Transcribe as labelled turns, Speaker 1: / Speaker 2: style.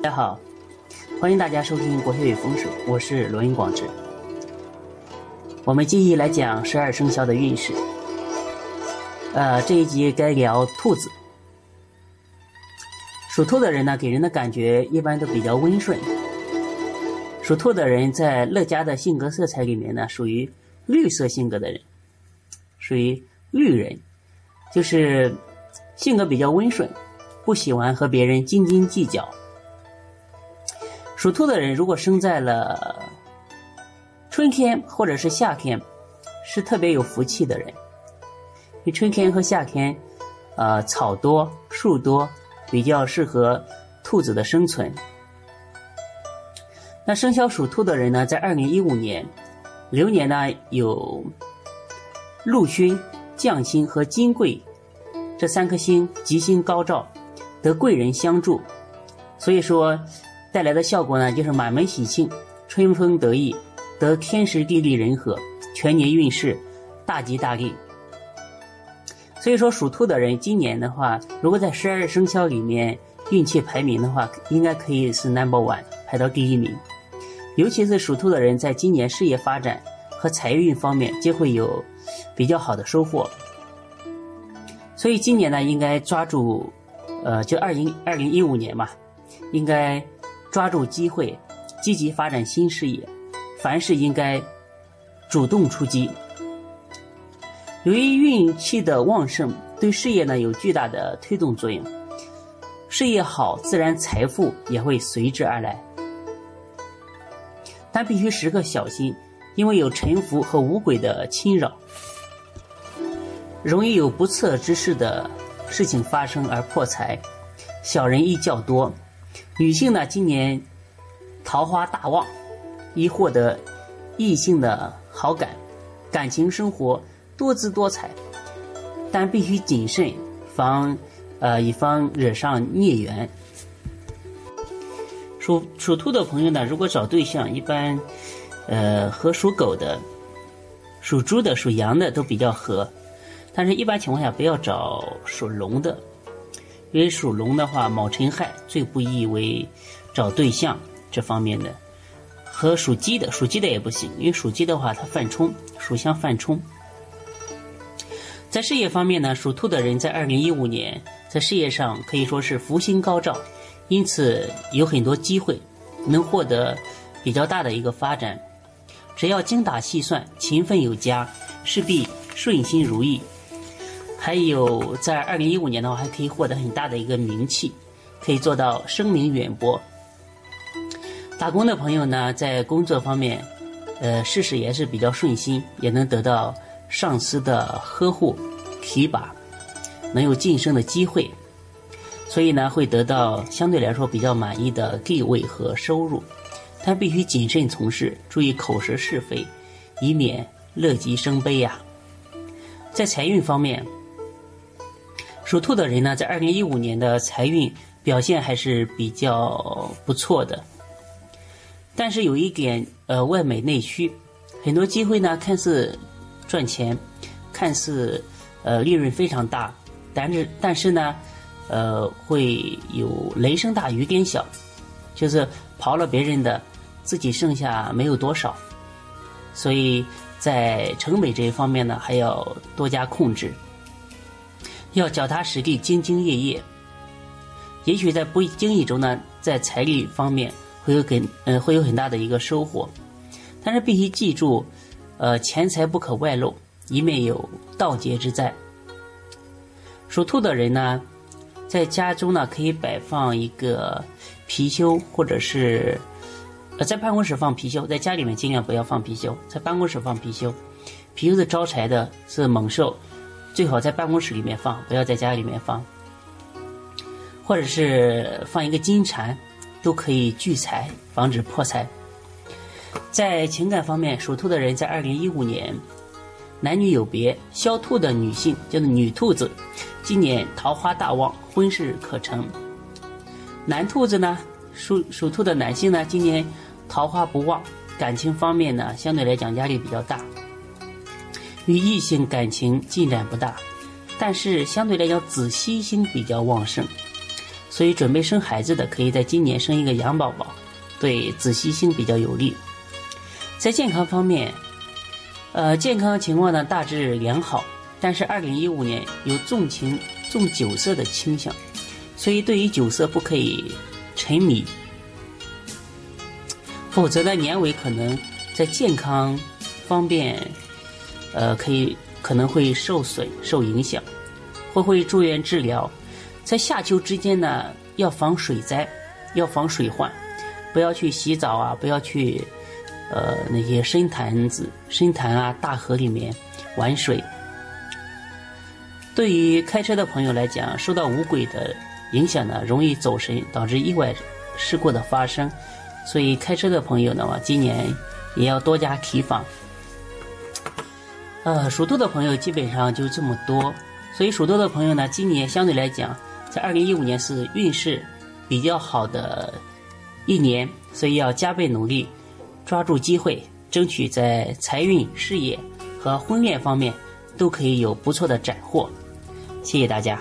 Speaker 1: 大家好，欢迎大家收听国学与风水，我是罗云广志。我们继续来讲十二生肖的运势。呃，这一集该聊兔子。属兔的人呢，给人的感觉一般都比较温顺。属兔的人在乐嘉的性格色彩里面呢，属于绿色性格的人，属于绿人，就是性格比较温顺，不喜欢和别人斤斤计较。属兔的人如果生在了春天或者是夏天，是特别有福气的人。因为春天和夏天，呃，草多树多，比较适合兔子的生存。那生肖属兔的人呢，在二零一五年流年呢有禄勋、将星和金贵这三颗星吉星高照，得贵人相助，所以说。带来的效果呢，就是满门喜庆，春风得意，得天时地利人和，全年运势大吉大利。所以说，属兔的人今年的话，如果在十二生肖里面运气排名的话，应该可以是 number one，排到第一名。尤其是属兔的人，在今年事业发展和财运方面，皆会有比较好的收获。所以今年呢，应该抓住，呃，就二零二零一五年嘛，应该。抓住机会，积极发展新事业，凡事应该主动出击。由于运气的旺盛，对事业呢有巨大的推动作用。事业好，自然财富也会随之而来。但必须时刻小心，因为有沉浮和五鬼的侵扰，容易有不测之事的事情发生而破财，小人亦较多。女性呢，今年桃花大旺，易获得异性的好感，感情生活多姿多彩，但必须谨慎，防呃以防惹上孽缘。属属兔的朋友呢，如果找对象，一般呃和属狗的、属猪的、属羊的都比较合，但是一般情况下不要找属龙的。因为属龙的话，卯辰亥最不宜为找对象这方面的，和属鸡的，属鸡的也不行，因为属鸡的话它犯冲，属相犯冲。在事业方面呢，属兔的人在二零一五年在事业上可以说是福星高照，因此有很多机会能获得比较大的一个发展。只要精打细算、勤奋有加，势必顺心如意。还有，在二零一五年的话，还可以获得很大的一个名气，可以做到声名远播。打工的朋友呢，在工作方面，呃，事事也是比较顺心，也能得到上司的呵护、提拔，能有晋升的机会，所以呢，会得到相对来说比较满意的地位和收入。但必须谨慎从事，注意口舌是非，以免乐极生悲呀。在财运方面。属兔的人呢，在二零一五年的财运表现还是比较不错的，但是有一点，呃，外美内虚，很多机会呢看似赚钱，看似呃利润非常大，但是但是呢，呃会有雷声大雨点小，就是刨了别人的，自己剩下没有多少，所以在成本这一方面呢，还要多加控制。要脚踏实地、兢兢业业，也许在不经意中呢，在财力方面会有很嗯会有很大的一个收获，但是必须记住，呃，钱财不可外露，以免有盗劫之灾。属兔的人呢，在家中呢可以摆放一个貔貅，或者是呃在办公室放貔貅，在家里面尽量不要放貔貅，在办公室放貔貅，貔貅是招财的，是猛兽。最好在办公室里面放，不要在家里面放，或者是放一个金蝉，都可以聚财，防止破财。在情感方面，属兔的人在二零一五年，男女有别，肖兔的女性叫做女兔子，今年桃花大旺，婚事可成。男兔子呢，属属兔的男性呢，今年桃花不旺，感情方面呢，相对来讲压力比较大。与异性感情进展不大，但是相对来讲，子息星比较旺盛，所以准备生孩子的可以在今年生一个羊宝宝，对子息星比较有利。在健康方面，呃，健康情况呢大致良好，但是二零一五年有重情重酒色的倾向，所以对于酒色不可以沉迷，否则呢年尾可能在健康方面，呃，可以可能会受损受影响，或会住院治疗。在夏秋之间呢，要防水灾，要防水患，不要去洗澡啊，不要去，呃，那些深潭子、深潭啊、大河里面玩水。对于开车的朋友来讲，受到五鬼的影响呢，容易走神，导致意外事故的发生。所以开车的朋友呢，今年也要多加提防。呃，属兔的朋友基本上就这么多。所以属兔的朋友呢，今年相对来讲。在二零一五年是运势比较好的一年，所以要加倍努力，抓住机会，争取在财运、事业和婚恋方面都可以有不错的斩获。谢谢大家。